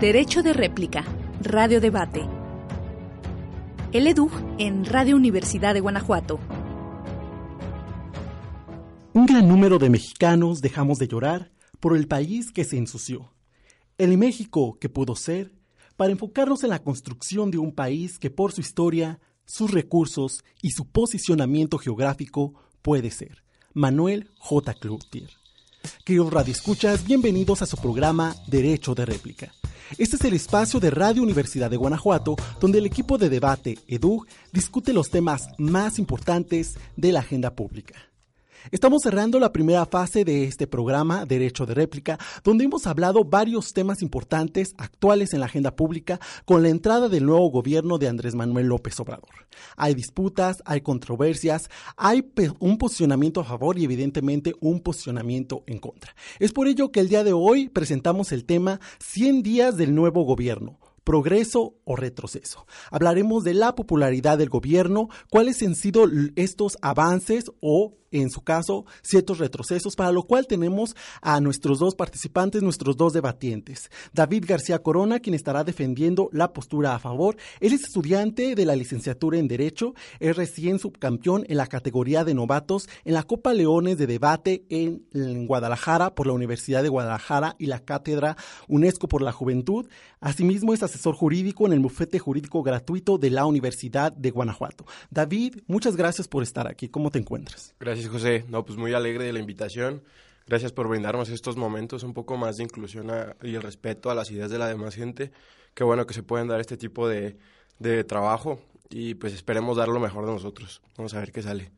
Derecho de réplica. Radio Debate. El EDUG en Radio Universidad de Guanajuato. Un gran número de mexicanos dejamos de llorar por el país que se ensució. El México que pudo ser, para enfocarnos en la construcción de un país que por su historia, sus recursos y su posicionamiento geográfico puede ser. Manuel J. Cloutier. Queridos radioescuchas, bienvenidos a su programa Derecho de Réplica. Este es el espacio de Radio Universidad de Guanajuato, donde el equipo de debate EDUG discute los temas más importantes de la agenda pública. Estamos cerrando la primera fase de este programa, Derecho de Réplica, donde hemos hablado varios temas importantes actuales en la agenda pública con la entrada del nuevo gobierno de Andrés Manuel López Obrador. Hay disputas, hay controversias, hay un posicionamiento a favor y evidentemente un posicionamiento en contra. Es por ello que el día de hoy presentamos el tema 100 días del nuevo gobierno progreso o retroceso. Hablaremos de la popularidad del gobierno, cuáles han sido estos avances o en su caso, ciertos retrocesos, para lo cual tenemos a nuestros dos participantes, nuestros dos debatientes. David García Corona, quien estará defendiendo la postura a favor. Él es estudiante de la licenciatura en Derecho, es recién subcampeón en la categoría de novatos en la Copa Leones de Debate en, Guadalajara por la Universidad de Guadalajara y la Cátedra UNESCO por la Juventud. Asimismo, es asesor jurídico en el bufete jurídico gratuito de la Universidad de Guanajuato. David, muchas gracias por estar aquí. ¿Cómo te encuentras? Gracias José. No, pues muy alegre de la invitación. Gracias por brindarnos estos momentos un poco más de inclusión y el respeto a las ideas de la demás gente. Qué bueno que se pueden dar este tipo de, de trabajo y pues esperemos dar lo mejor de nosotros. Vamos a ver qué sale.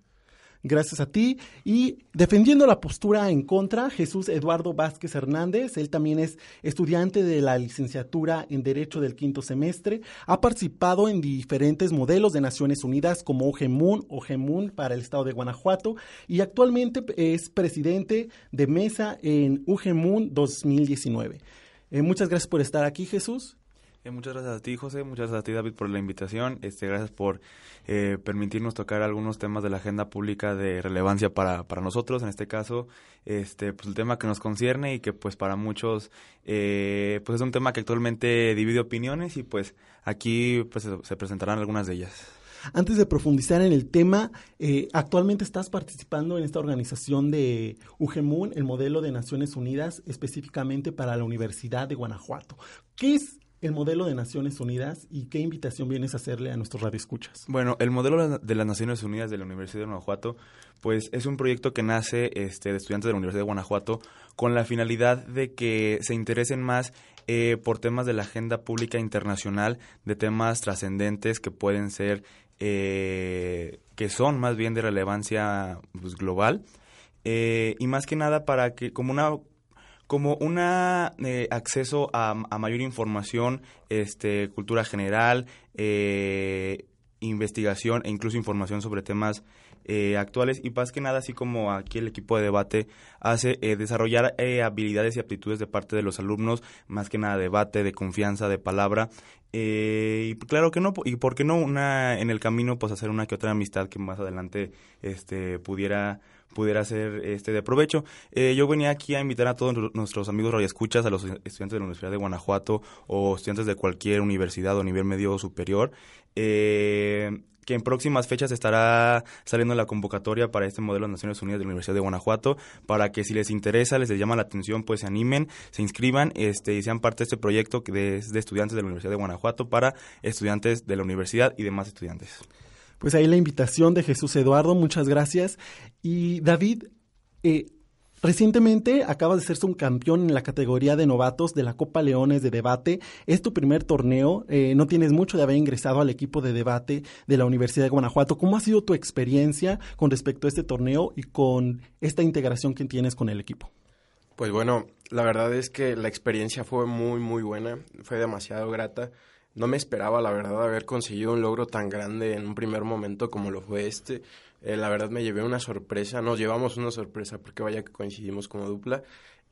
Gracias a ti. Y defendiendo la postura en contra, Jesús Eduardo Vázquez Hernández, él también es estudiante de la licenciatura en Derecho del quinto semestre, ha participado en diferentes modelos de Naciones Unidas como OGEMUN, OGEMUN para el estado de Guanajuato y actualmente es presidente de mesa en UGEMUN 2019. Eh, muchas gracias por estar aquí, Jesús. Eh, muchas gracias a ti, José. Muchas gracias a ti, David, por la invitación. Este, gracias por eh, permitirnos tocar algunos temas de la agenda pública de relevancia para, para nosotros. En este caso, este, pues el tema que nos concierne y que, pues, para muchos, eh, pues es un tema que actualmente divide opiniones y, pues, aquí pues, se presentarán algunas de ellas. Antes de profundizar en el tema, actualmente estás participando en esta organización de UGEMUN, el modelo de Naciones Unidas, específicamente para la Universidad de Guanajuato. ¿Qué es el modelo de Naciones Unidas y qué invitación vienes a hacerle a nuestros radioescuchas? Bueno, el modelo de las Naciones Unidas de la Universidad de Guanajuato, pues es un proyecto que nace este, de estudiantes de la Universidad de Guanajuato con la finalidad de que se interesen más eh, por temas de la agenda pública internacional, de temas trascendentes que pueden ser, eh, que son más bien de relevancia pues, global. Eh, y más que nada para que como una como un eh, acceso a, mayor información, este, cultura general, eh, investigación e incluso información sobre temas eh, actuales y más que nada, así como aquí el equipo de debate hace desarrollar habilidades y aptitudes de parte de los alumnos, más que nada debate, de confianza, de palabra. y claro que no, y por qué no una en el camino pues hacer una que otra amistad que más adelante este pudiera pudiera ser este de provecho. Eh, yo venía aquí a invitar a todos nuestros amigos radioescuchas, a los estudiantes de la Universidad de Guanajuato o estudiantes de cualquier universidad o nivel medio superior, eh, que en próximas fechas estará saliendo la convocatoria para este modelo de Naciones Unidas de la Universidad de Guanajuato, para que si les interesa, les llama la atención, pues se animen, se inscriban este, y sean parte de este proyecto de, de estudiantes de la Universidad de Guanajuato para estudiantes de la universidad y demás estudiantes. Pues ahí la invitación de Jesús Eduardo, muchas gracias. Y David, eh, Recientemente acabas de ser un campeón en la categoría de novatos de la Copa Leones de debate. Es tu primer torneo, eh, no tienes mucho de haber ingresado al equipo de debate de la Universidad de Guanajuato. ¿Cómo ha sido tu experiencia con respecto a este torneo y con esta integración que tienes con el equipo? Pues bueno, la verdad es que la experiencia fue muy, muy buena, fue demasiado grata. No me esperaba, la verdad, haber conseguido un logro tan grande en un primer momento como lo fue este. Eh, la verdad me llevé una sorpresa, nos llevamos una sorpresa porque vaya que coincidimos como dupla.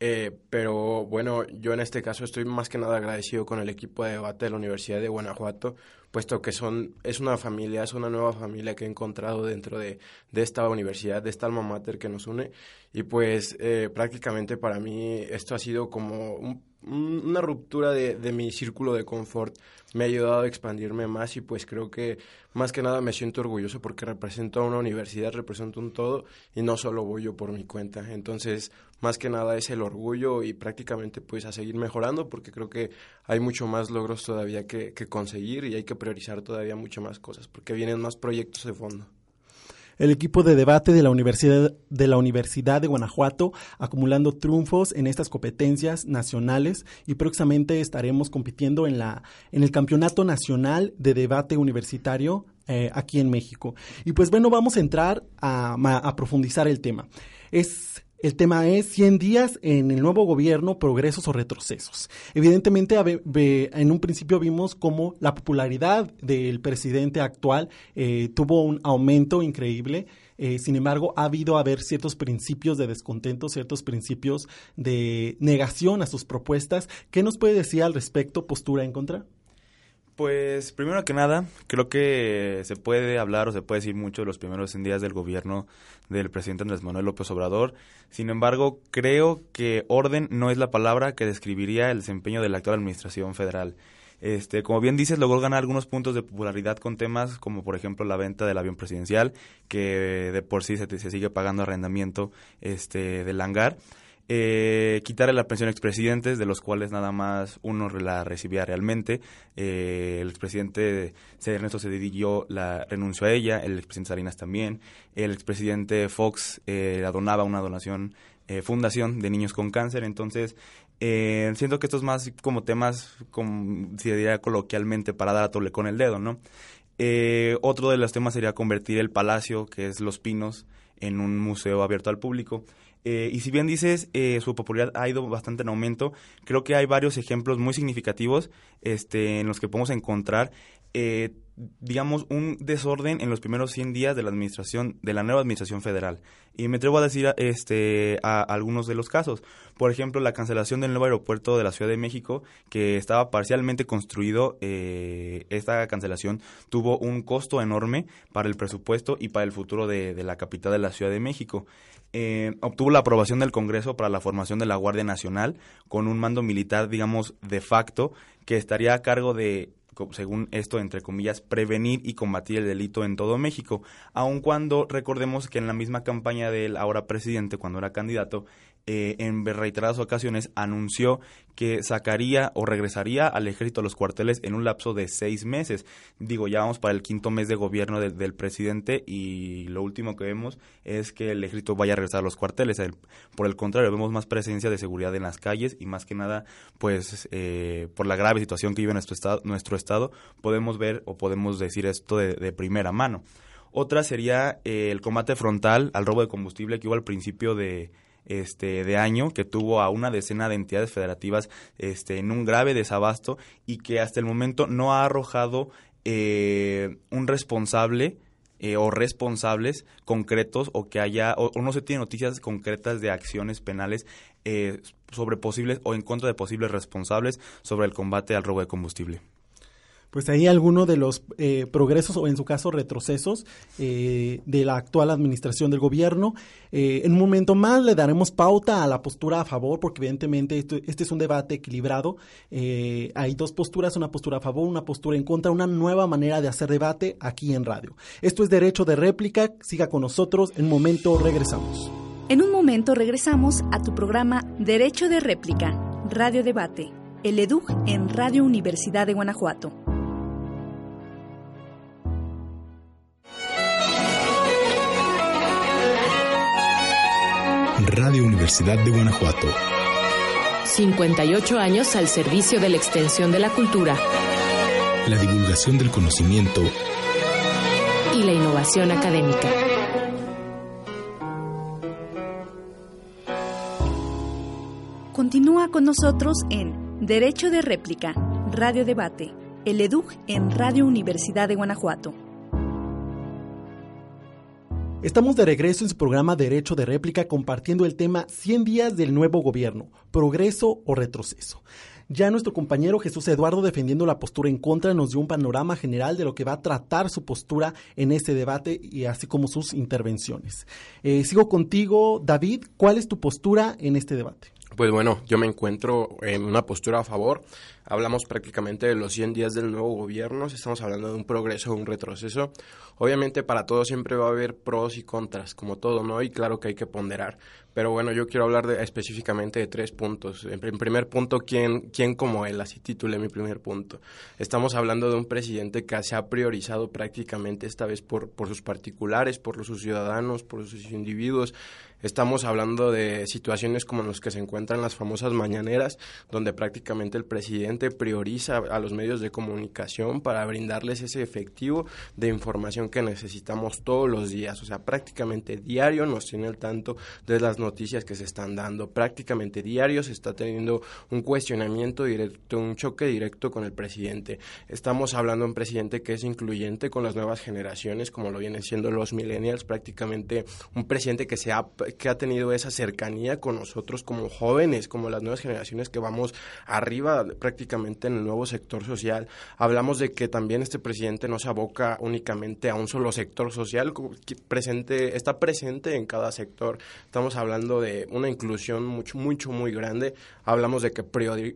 Eh, pero bueno, yo en este caso estoy más que nada agradecido con el equipo de debate de la Universidad de Guanajuato, puesto que son, es una familia, es una nueva familia que he encontrado dentro de, de esta universidad, de esta alma mater que nos une. Y pues eh, prácticamente para mí esto ha sido como un una ruptura de, de, mi círculo de confort me ha ayudado a expandirme más y pues creo que más que nada me siento orgulloso porque represento a una universidad, represento un todo y no solo voy yo por mi cuenta. Entonces, más que nada es el orgullo y prácticamente pues a seguir mejorando porque creo que hay mucho más logros todavía que, que conseguir y hay que priorizar todavía mucho más cosas porque vienen más proyectos de fondo el equipo de debate de la Universidad de la Universidad de Guanajuato acumulando triunfos en estas competencias nacionales y próximamente estaremos compitiendo en la en el Campeonato Nacional de Debate Universitario eh, aquí en México. Y pues bueno, vamos a entrar a, a profundizar el tema. Es el tema es 100 días en el nuevo gobierno, progresos o retrocesos. Evidentemente, en un principio vimos cómo la popularidad del presidente actual eh, tuvo un aumento increíble. Eh, sin embargo, ha habido haber ciertos principios de descontento, ciertos principios de negación a sus propuestas. ¿Qué nos puede decir al respecto, postura en contra? Pues primero que nada, creo que se puede hablar o se puede decir mucho de los primeros 100 días del gobierno del presidente Andrés Manuel López Obrador. Sin embargo, creo que orden no es la palabra que describiría el desempeño de la actual administración federal. Este, como bien dices, logró ganar algunos puntos de popularidad con temas como por ejemplo la venta del avión presidencial, que de por sí se, se sigue pagando arrendamiento este, del hangar eh, quitarle la pensión a expresidentes, de los cuales nada más uno la recibía realmente. Eh, el expresidente Ernesto Cedillo la renunció a ella, el expresidente Salinas también. El expresidente Fox eh, la donaba una donación, eh, fundación de niños con cáncer. Entonces, eh, siento que esto es más como temas, como se diría coloquialmente, para dar a tole con el dedo, ¿no? Otro de los temas sería convertir el palacio, que es Los Pinos, en un museo abierto al público. Eh, y si bien dices, eh, su popularidad ha ido bastante en aumento, creo que hay varios ejemplos muy significativos este, en los que podemos encontrar eh, digamos, un desorden en los primeros 100 días de la administración, de la nueva administración federal. Y me atrevo a decir este, a, algunos de los casos. Por ejemplo, la cancelación del nuevo aeropuerto de la Ciudad de México, que estaba parcialmente construido. Eh, esta cancelación tuvo un costo enorme para el presupuesto y para el futuro de, de la capital de la Ciudad de México. Eh, obtuvo la aprobación del Congreso para la formación de la Guardia Nacional con un mando militar, digamos, de facto, que estaría a cargo de según esto, entre comillas, prevenir y combatir el delito en todo México, aun cuando recordemos que en la misma campaña del ahora presidente, cuando era candidato, eh, en reiteradas ocasiones anunció que sacaría o regresaría al ejército a los cuarteles en un lapso de seis meses. Digo, ya vamos para el quinto mes de gobierno del presidente y lo último que vemos es que el ejército vaya a regresar a los cuarteles. por el contrario, vemos más presencia de seguridad en las calles y más que nada, pues eh, por la grave situación que vive nuestro estado, nuestro estado, podemos ver o podemos decir esto de, primera mano. Otra sería eh, el combate frontal al robo de combustible que hubo al principio de, este, de año que tuvo a una decena de entidades federativas este, en un grave desabasto y que hasta el momento no ha arrojado eh, un responsable eh, o responsables concretos o que haya o, no se tiene noticias concretas de acciones penales eh, sobre posibles o en contra de posibles responsables sobre el combate al robo de combustible pues ahí alguno de los eh, progresos o en su caso retrocesos eh, de la actual administración del gobierno. Eh, en un momento más le daremos pauta a la postura a favor, porque evidentemente este es un debate equilibrado. hay dos posturas, una postura a favor, una postura en contra, una nueva manera de hacer debate aquí en radio. Esto es Derecho de Réplica, siga con nosotros, en un momento regresamos. En un momento regresamos a tu programa Derecho de Réplica, Radio Debate, el EDUG en Radio Universidad de Guanajuato. Radio Universidad de Guanajuato. 58 años al servicio de la extensión de la cultura. La divulgación del conocimiento. Y la innovación académica. Continúa con nosotros en Derecho de Réplica, Radio Debate, el EDUG en Radio Universidad de Guanajuato. Estamos de regreso en su programa Derecho de Réplica compartiendo el tema 100 días del nuevo gobierno, progreso o retroceso. Ya nuestro compañero Jesús Eduardo, defendiendo la postura en contra, nos dio un panorama general de lo que va a tratar su postura en este debate y así como sus intervenciones. Eh, sigo contigo, David. ¿Cuál es tu postura en este debate? Pues bueno, yo me encuentro en una postura a favor. Hablamos prácticamente de los 100 días del nuevo gobierno, estamos hablando de un progreso o un retroceso. Obviamente para todo siempre va a haber pros y contras, como todo, ¿no? Y claro que hay que ponderar. Pero bueno, yo quiero hablar de, específicamente de tres puntos. En, primer punto, ¿quién, ¿quién como él? Así titulé mi primer punto. Estamos hablando de un presidente que se ha priorizado prácticamente esta vez por, por sus particulares, por sus ciudadanos, por sus individuos. Estamos hablando de situaciones como las que se encuentran las famosas mañaneras, donde prácticamente el presidente prioriza a los medios de comunicación para brindarles ese efectivo de información que necesitamos todos los días. O sea, prácticamente diario nos tiene el tanto de las noticias que se están dando. Prácticamente diario se está teniendo un cuestionamiento directo, un choque directo con el presidente. Estamos hablando de un presidente que es incluyente con las nuevas generaciones, como lo vienen siendo los millennials, prácticamente un presidente que se que ha tenido esa cercanía con nosotros como jóvenes, como las nuevas generaciones que vamos arriba prácticamente en el nuevo sector social. Hablamos de que también este presidente no se aboca únicamente a un solo sector social, presente, está presente en cada sector. Estamos hablando de una inclusión mucho, mucho, muy grande. Hablamos de que,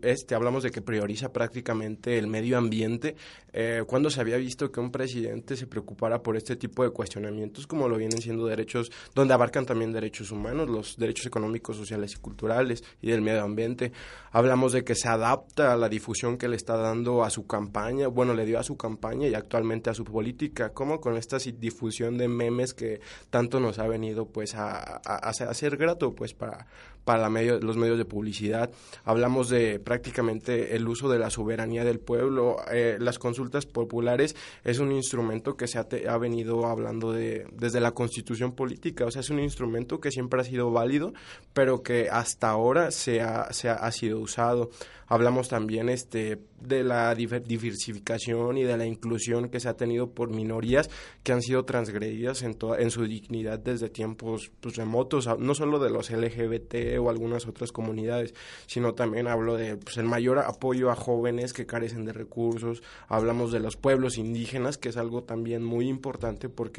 este, hablamos de que prioriza prácticamente el medio ambiente. Eh, cuando se había visto que un presidente se preocupara por este tipo de cuestionamientos, como lo vienen siendo derechos, donde abarcan también derechos humanos, los derechos económicos, sociales y culturales y del medio ambiente. Hablamos de que se adapta a la difusión que le está dando a su campaña, bueno, le dio a su campaña y actualmente a su política, como con esta difusión de memes que tanto nos ha venido pues a, a, ser grato pues para, para medio, los medios de publicidad. Hablamos de prácticamente el uso de la soberanía del pueblo. Eh, las consultas populares es un instrumento que se ha, ha, venido hablando de, desde la constitución política, o sea, es un instrumento que siempre ha sido válido, pero que hasta ahora se ha, sido usado. Hablamos también este, de la diversificación y de la inclusión que se ha tenido por minorías que han sido transgredidas en, en su dignidad desde tiempos pues, remotos, no solo de los LGBT o algunas otras comunidades, sino también hablo de pues, el mayor apoyo a jóvenes que carecen de recursos, hablamos de los pueblos indígenas, que es algo también muy importante, ¿por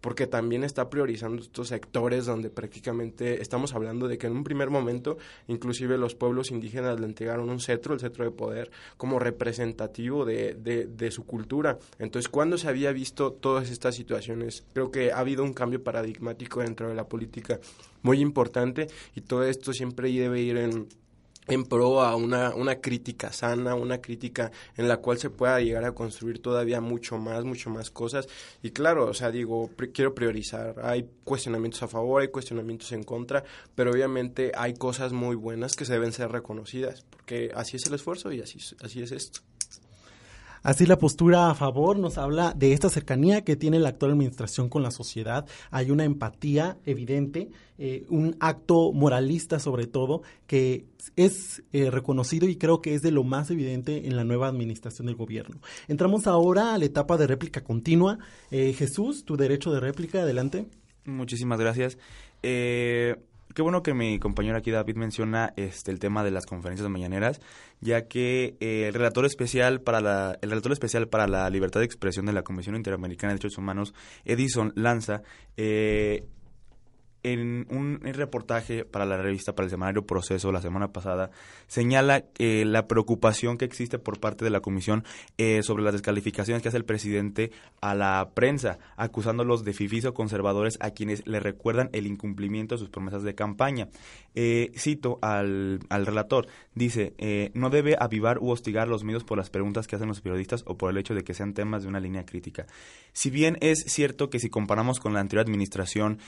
Porque también está priorizando estos sectores donde prácticamente estamos hablando de que en un primer momento inclusive los pueblos indígenas le entregaron un cetro, el cetro de poder, como representativo de, de, de su cultura. Entonces, cuando se había visto todas estas situaciones, creo que ha habido un cambio paradigmático dentro de la política muy importante y todo esto siempre debe ir en en pro a una, una crítica sana, una crítica en la cual se pueda llegar a construir todavía mucho más, mucho más cosas. Y claro, o sea, digo, quiero priorizar. Hay cuestionamientos a favor, hay cuestionamientos en contra, pero obviamente hay cosas muy buenas que se deben ser reconocidas, porque así es el esfuerzo y así, así es esto. Así la postura a favor nos habla de esta cercanía que tiene la actual administración con la sociedad. Hay una empatía evidente, eh, un acto moralista sobre todo, que es eh, reconocido y creo que es de lo más evidente en la nueva administración del gobierno. Entramos ahora a la etapa de réplica continua. Eh, Jesús, tu derecho de réplica, adelante. Muchísimas gracias. Eh, qué bueno que mi compañero aquí David menciona este el tema de las conferencias mañaneras, ya que eh, el relator especial para la el relator especial para la libertad de expresión de la Comisión Interamericana de Derechos Humanos, Edison Lanza, eh, en un, reportaje para la revista, para el semanario Proceso la semana pasada, señala eh, la preocupación que existe por parte de la Comisión eh, sobre las descalificaciones que hace el presidente a la prensa, acusándolos de fifís o conservadores a quienes le recuerdan el incumplimiento de sus promesas de campaña. Eh, cito al, al, relator, dice, no debe avivar u hostigar los medios por las preguntas que hacen los periodistas o por el hecho de que sean temas de una línea crítica. Si bien es cierto que si comparamos con la anterior administración,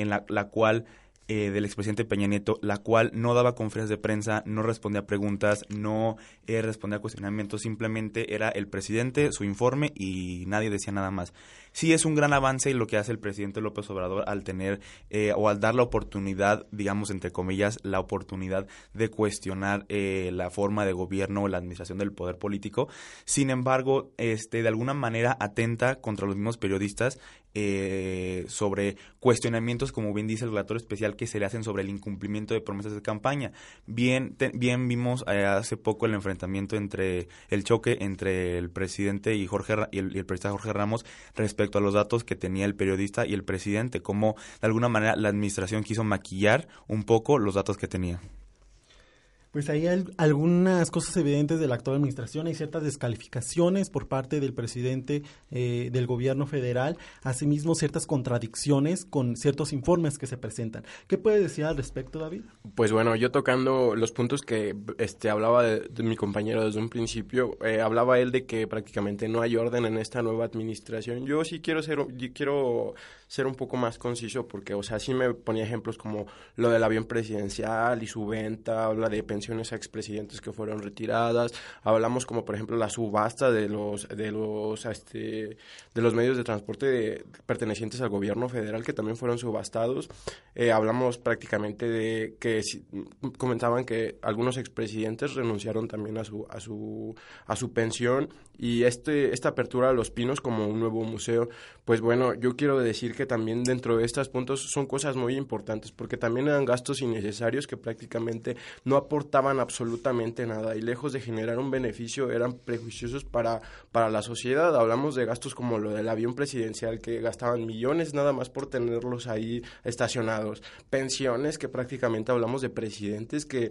en la, cual eh, del expresidente Peña Nieto, la cual no daba conferencias de prensa, no respondía preguntas, no eh, respondía a cuestionamientos, simplemente era el presidente, su informe y nadie decía nada más. Sí es un gran avance lo que hace el presidente López Obrador al tener eh, o al dar la oportunidad, digamos entre comillas, la oportunidad de cuestionar la forma de gobierno o la administración del poder político. Sin embargo, este de alguna manera atenta contra los mismos periodistas eh, sobre cuestionamientos, como bien dice el relator especial, que se le hacen sobre el incumplimiento de promesas de campaña. Bien, bien vimos eh, hace poco el enfrentamiento entre el choque entre el presidente y Jorge y el, y periodista Jorge Ramos respecto a los datos que tenía el periodista y el presidente, como de alguna manera la administración quiso maquillar un poco los datos que tenía. Pues hay algunas cosas evidentes de la actual administración, hay ciertas descalificaciones por parte del presidente eh, del gobierno federal, asimismo ciertas contradicciones con ciertos informes que se presentan. ¿Qué puede decir al respecto, David? Pues bueno, yo tocando los puntos que este, hablaba de, mi compañero desde un principio, eh, hablaba él de que prácticamente no hay orden en esta nueva administración. Yo sí quiero ser, quiero ser un poco más conciso porque, o sea, sí me ponía ejemplos como lo del avión presidencial y su venta, habla de pensiones a expresidentes que fueron retiradas, hablamos como por ejemplo la subasta de los de los este de los medios de transporte pertenecientes al gobierno federal que también fueron subastados. Eh, hablamos prácticamente de que comentaban que algunos expresidentes renunciaron también a su a su a su pensión y este esta apertura a los pinos como un nuevo museo, pues bueno, yo quiero decir que también dentro de estos puntos son cosas muy importantes, porque también eran gastos innecesarios que prácticamente no aportaban absolutamente nada y lejos de generar un beneficio eran prejuiciosos para, para la sociedad. Hablamos de gastos como lo del avión presidencial que gastaban millones nada más por tenerlos ahí estacionados, pensiones que prácticamente hablamos de presidentes que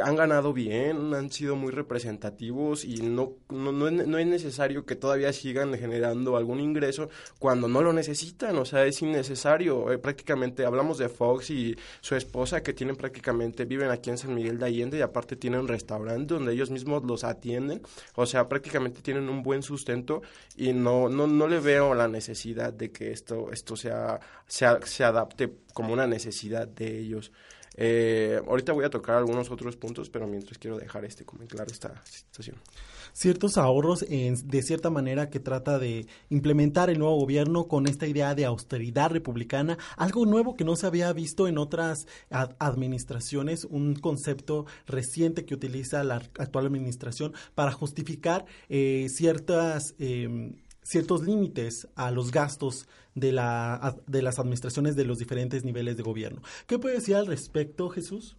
han ganado bien, han sido muy representativos y no, no, no, es, no, es, necesario que todavía sigan generando algún ingreso cuando no lo necesitan, o sea, es innecesario. Eh, prácticamente hablamos de Fox y su esposa que tienen prácticamente, viven aquí en San Miguel de Allende y aparte tienen un restaurante donde ellos mismos los atienden, o sea, prácticamente tienen un buen sustento y no, no, no le veo la necesidad de que esto, esto sea, sea, se adapte como una necesidad de ellos. Eh, ahorita voy a tocar algunos otros puntos, pero mientras quiero dejar este claro esta situación. Ciertos ahorros, en, de cierta manera, que trata de implementar el nuevo gobierno con esta idea de austeridad republicana, algo nuevo que no se había visto en otras ad administraciones, un concepto reciente que utiliza la actual administración para justificar eh, ciertas... Eh, ciertos límites a los gastos de, la, de las administraciones de los diferentes niveles de gobierno. ¿Qué puede decir al respecto, Jesús?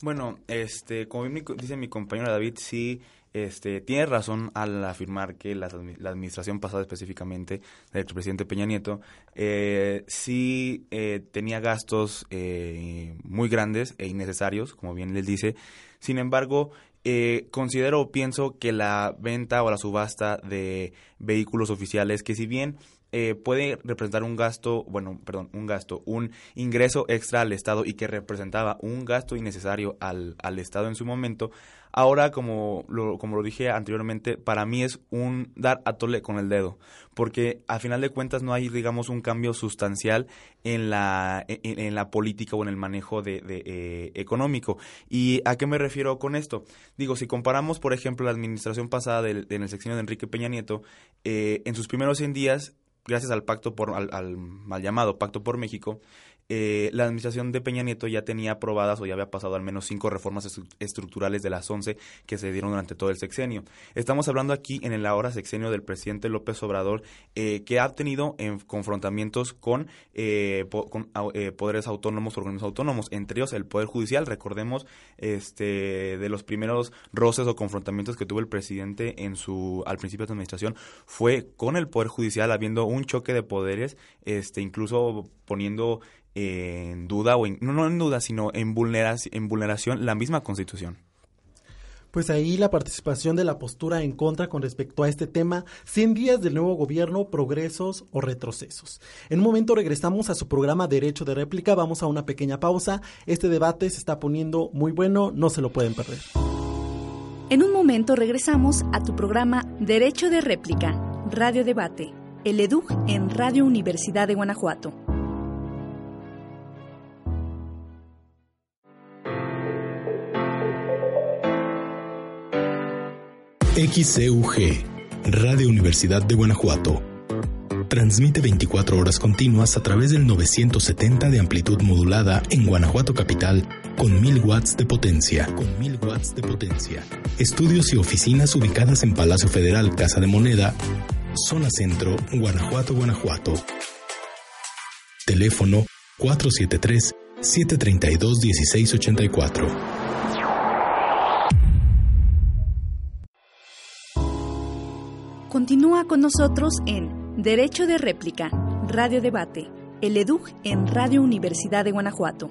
Bueno, este, como dice mi compañero David, sí, este, tiene razón al afirmar que la, administración pasada específicamente del presidente Peña Nieto eh, sí eh, tenía gastos eh, muy grandes e innecesarios, como bien les dice. Sin embargo, eh, considero o pienso que la venta o la subasta de vehículos oficiales, que si bien eh, puede representar un gasto, bueno, perdón, un gasto, un ingreso extra al Estado y que representaba un gasto innecesario al, al Estado en su momento, ahora, como lo, como lo dije anteriormente, para mí es un dar a tole con el dedo, porque a final de cuentas no hay, digamos, un cambio sustancial en la, en, la política o en el manejo de, de eh, económico. ¿Y a qué me refiero con esto? Digo, si comparamos, por ejemplo, la administración pasada del, en el sexenio de Enrique Peña Nieto, eh, en sus primeros 100 días gracias al pacto por al, al mal llamado Pacto por México, eh, la administración de Peña Nieto ya tenía aprobadas o ya había pasado al menos cinco reformas estructurales de las once que se dieron durante todo el sexenio. Estamos hablando aquí en el ahora sexenio del presidente López Obrador, eh, que ha tenido en confrontamientos con, eh, con poderes autónomos, organismos autónomos, entre ellos el Poder Judicial. Recordemos este de los primeros roces o confrontamientos que tuvo el presidente en su al principio de su administración fue con el Poder Judicial, habiendo un choque de poderes, este incluso poniendo en duda, o en, no, en duda, sino en, vulneración, en vulneración la misma Constitución. Pues ahí la participación de la postura en contra con respecto a este tema, 100 días del nuevo gobierno, progresos o retrocesos. En un momento regresamos a su programa Derecho de Réplica, vamos a una pequeña pausa. Este debate se está poniendo muy bueno, no se lo pueden perder. En un momento regresamos a tu programa Derecho de Réplica, Radio Debate, el EDUG en Radio Universidad de Guanajuato. XCUG, Radio Universidad de Guanajuato. Transmite 24 horas continuas a través del 970 de amplitud modulada en Guanajuato Capital con 1000 watts de potencia. Con 1000 watts de potencia. Estudios y oficinas ubicadas en Palacio Federal, Casa de Moneda, Zona Centro, Guanajuato, Guanajuato. Teléfono 473-732-1684. Continúa con nosotros en Derecho de Réplica, Radio Debate, el EDUG en Radio Universidad de Guanajuato.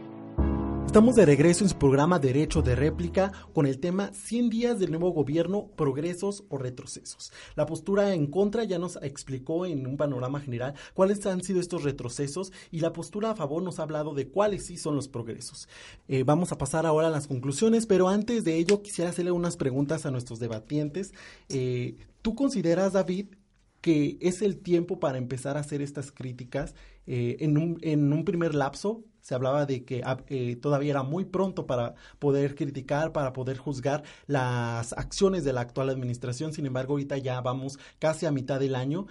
Estamos de regreso en su programa Derecho de Réplica con el tema 100 días del nuevo gobierno, progresos o retrocesos. La postura en contra ya nos explicó en un panorama general cuáles han sido estos retrocesos y la postura a favor nos ha hablado de cuáles sí son los progresos. Eh, vamos a pasar ahora a las conclusiones, pero antes de ello quisiera hacerle unas preguntas a nuestros debatientes. Eh, ¿Tú consideras, David, que es el tiempo para empezar a hacer estas críticas eh, en, un, en un primer lapso se hablaba de que ah, eh, todavía era muy pronto para poder criticar, para poder juzgar las acciones de la actual administración. Sin embargo, ahorita ya vamos casi a mitad del año.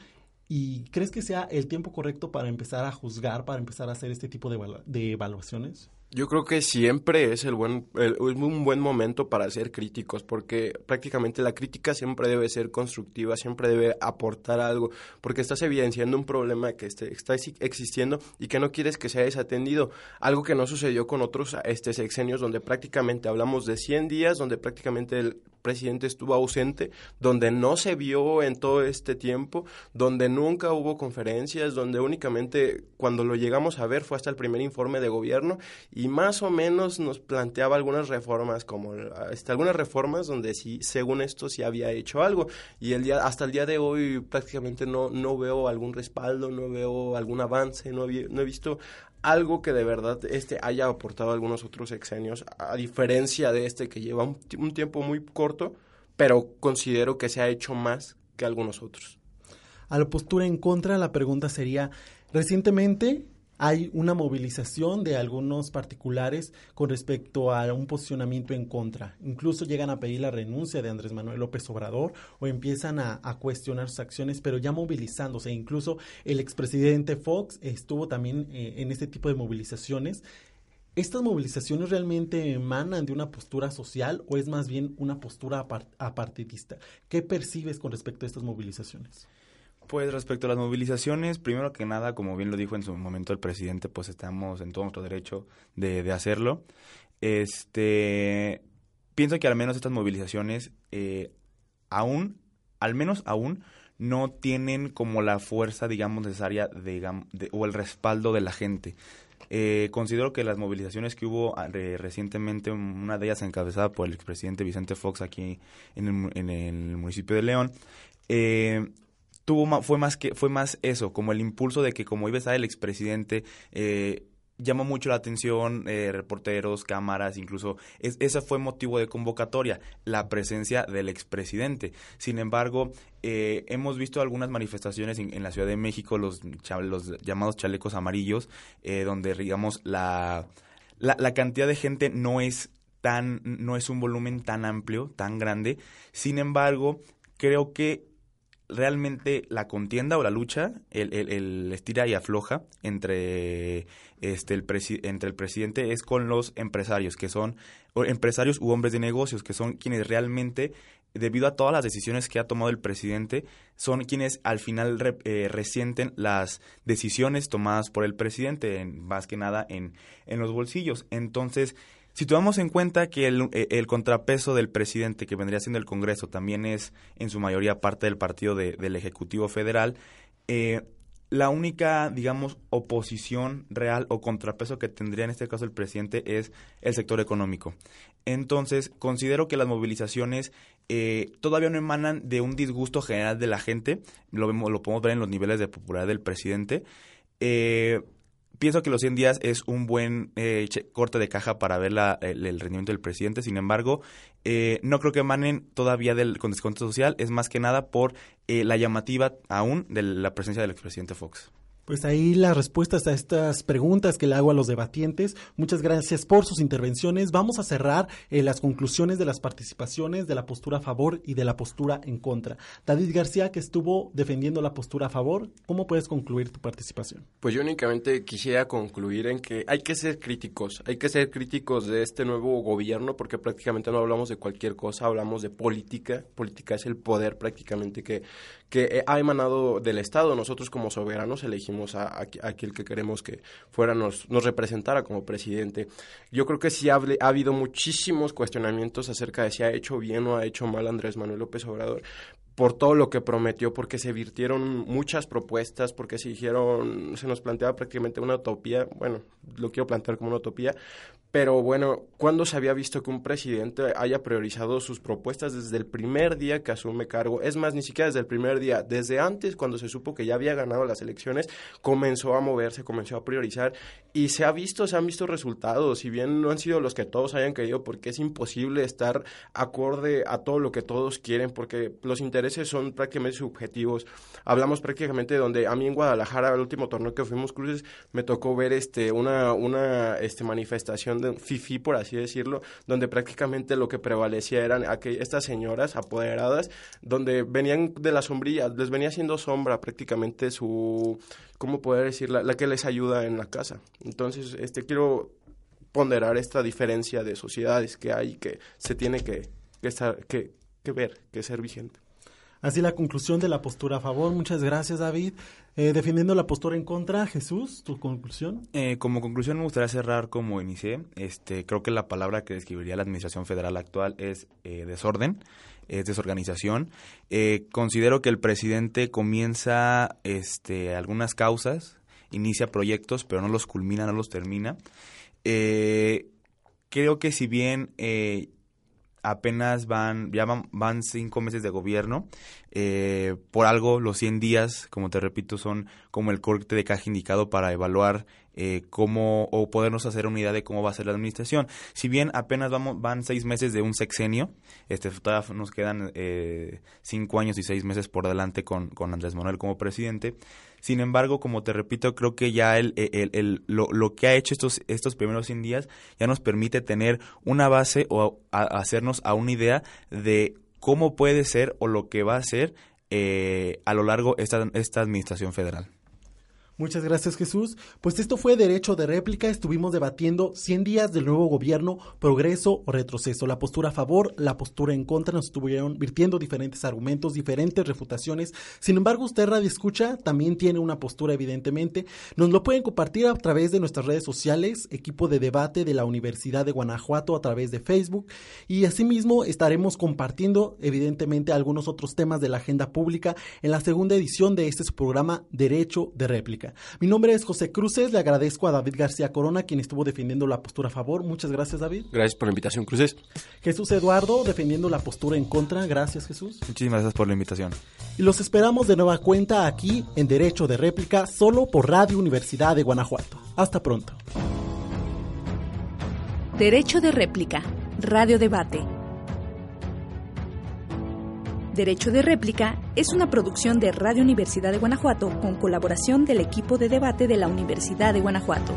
¿Y crees que sea el tiempo correcto para empezar a juzgar, para empezar a hacer este tipo de, de evaluaciones? Yo creo que siempre es el buen, un buen momento para ser críticos, porque prácticamente la crítica siempre debe ser constructiva, siempre debe aportar algo, porque estás evidenciando un problema que este, está existiendo y que no quieres que sea desatendido. Algo que no sucedió con otros este, sexenios, donde prácticamente hablamos de 100 días, donde prácticamente el presidente estuvo ausente, donde no se vio en todo este tiempo, donde nunca hubo conferencias, donde únicamente cuando lo llegamos a ver fue hasta el primer informe de gobierno y más o menos nos planteaba algunas reformas, como este, algunas reformas donde sí, según esto, sí había hecho algo. Y el día, hasta el día de hoy prácticamente no, no veo algún respaldo, no veo algún avance, no, no he visto algo que de verdad este haya aportado a algunos otros sexenios, a diferencia de este que lleva un, tiempo muy corto, pero considero que se ha hecho más que algunos otros. A la postura en contra, la pregunta sería, recientemente hay una movilización de algunos particulares con respecto a un posicionamiento en contra. Incluso llegan a pedir la renuncia de Andrés Manuel López Obrador o empiezan a, cuestionar sus acciones, pero ya movilizándose. Incluso el expresidente Fox estuvo también eh, en este tipo de movilizaciones. ¿Estas movilizaciones realmente emanan de una postura social o es más bien una postura apartidista? ¿Qué percibes con respecto a estas movilizaciones? Pues respecto a las movilizaciones, primero que nada, como bien lo dijo en su momento el presidente, pues estamos en todo nuestro derecho de, hacerlo. Este, pienso que al menos estas movilizaciones eh, aún, al menos aún, no tienen como la fuerza, digamos, necesaria de, o el respaldo de la gente. Eh, considero que las movilizaciones que hubo ah, recientemente, una de ellas encabezada por el expresidente Vicente Fox aquí en el, en el municipio de León, eh, tuvo fue más que fue más eso, como el impulso de que como iba a estar el expresidente eh, llamó mucho la atención, eh, reporteros, cámaras, incluso ese fue motivo de convocatoria, la presencia del expresidente. Sin embargo, eh, hemos visto algunas manifestaciones en, la Ciudad de México, los, los llamados chalecos amarillos, eh, donde digamos la, la, la cantidad de gente no es tan, no es un volumen tan amplio, tan grande. Sin embargo, creo que realmente la contienda o la lucha, el, el, estira y afloja entre, este, el entre el presidente es con los empresarios, que son empresarios u hombres de negocios, que son quienes realmente, debido a todas las decisiones que ha tomado el presidente, son quienes al final eh, resienten las decisiones tomadas por el presidente, más que nada en, en los bolsillos. Entonces, si tomamos en cuenta que eh, el, contrapeso del presidente, que vendría siendo el Congreso, también es en su mayoría parte del partido del Ejecutivo Federal, eh, la única, digamos, oposición real o contrapeso que tendría en este caso el presidente es el sector económico. Entonces, considero que las movilizaciones eh, todavía no emanan de un disgusto general de la gente, lo, vemos, lo podemos ver en los niveles de popularidad del presidente, pienso que los 100 días es un buen eh, corte de caja para ver el, rendimiento del presidente. Sin embargo, eh, no creo que emanen todavía del, con descuento social. Es más que nada por eh, la llamativa aún de la presencia del expresidente Fox. Pues ahí las respuestas a estas preguntas que le hago a los debatientes. Muchas gracias por sus intervenciones. Vamos a cerrar eh, las conclusiones de las participaciones de la postura a favor y de la postura en contra. David García, que estuvo defendiendo la postura a favor, ¿cómo puedes concluir tu participación? Pues yo únicamente quisiera concluir en que hay que ser críticos, hay que ser críticos de este nuevo gobierno porque prácticamente no hablamos de cualquier cosa, hablamos de política. Política es el poder prácticamente que, que ha emanado del Estado. Nosotros como soberanos elegimos a, aquel que queremos que fuera nos, nos representara como presidente. Yo creo que sí ha, ha habido muchísimos cuestionamientos acerca de si ha hecho bien o ha hecho mal Andrés Manuel López Obrador, por todo lo que prometió, porque se virtieron muchas propuestas, porque se dijeron, se nos planteaba prácticamente una utopía, bueno, lo quiero plantear como una utopía, pero bueno, ¿cuándo se había visto que un presidente haya priorizado sus propuestas desde el primer día que asume cargo? Es más, ni siquiera desde el primer día, desde antes, cuando se supo que ya había ganado las elecciones, comenzó a moverse, comenzó a priorizar y se ha visto, se han visto resultados, si bien no han sido los que todos hayan querido, porque es imposible estar acorde a todo lo que todos quieren, porque los intereses son prácticamente subjetivos. Hablamos prácticamente de donde a mí en Guadalajara, el último torneo que fuimos cruces, me tocó ver este una, una este, manifestación de FIFI, por así decirlo, donde prácticamente lo que prevalecía eran estas señoras apoderadas, donde venían de la sombrilla, les venía haciendo sombra prácticamente su, ¿cómo poder decir? La, que les ayuda en la casa. Entonces, este quiero ponderar esta diferencia de sociedades que hay que se tiene que, que, estar, que, que ver, que ser vigente. Así la conclusión de la postura a favor. Muchas gracias, David. Eh, defendiendo la postura en contra, Jesús, tu conclusión. Eh, como conclusión me gustaría cerrar como inicié. Este, creo que la palabra que describiría la administración federal actual es eh, desorden, es desorganización. considero que el presidente comienza este, algunas causas, inicia proyectos, pero no los culmina, no los termina. creo que si bien apenas van, ya van, cinco meses de gobierno. Eh, por algo, los 100 días, como te repito, son como el corte de caja indicado para evaluar eh, cómo o podernos hacer una idea de cómo va a ser la administración. Si bien apenas vamos, van seis meses de un sexenio, este, todavía nos quedan eh, cinco años y seis meses por delante con, con Andrés Manuel como presidente. Sin embargo, como te repito, creo que ya el, el, el, lo, lo, que ha hecho estos, estos primeros 100 días ya nos permite tener una base o hacernos a una idea de cómo puede ser o lo que va a ser eh, a lo largo esta, esta administración federal. Muchas gracias Jesús. Pues esto fue Derecho de Réplica. Estuvimos debatiendo 100 días del nuevo gobierno, progreso o retroceso. La postura a favor, la postura en contra. Nos estuvieron virtiendo diferentes argumentos, diferentes refutaciones. Sin embargo, usted Radio Escucha también tiene una postura evidentemente. Nos lo pueden compartir a través de nuestras redes sociales, equipo de debate de la Universidad de Guanajuato a través de Facebook. Y asimismo estaremos compartiendo evidentemente algunos otros temas de la agenda pública en la segunda edición de este programa Derecho de Réplica. Mi nombre es José Cruces, le agradezco a David García Corona, quien estuvo defendiendo la postura a favor. Muchas gracias, David. Gracias por la invitación, Cruces. Jesús Eduardo, defendiendo la postura en contra. Gracias, Jesús. Muchísimas gracias por la invitación. Y los esperamos de nueva cuenta aquí en Derecho de Réplica, solo por Radio Universidad de Guanajuato. Hasta pronto. Derecho de Réplica, Radio Debate Derecho de Réplica es una producción de Radio Universidad de Guanajuato con colaboración del equipo de debate de la Universidad de Guanajuato.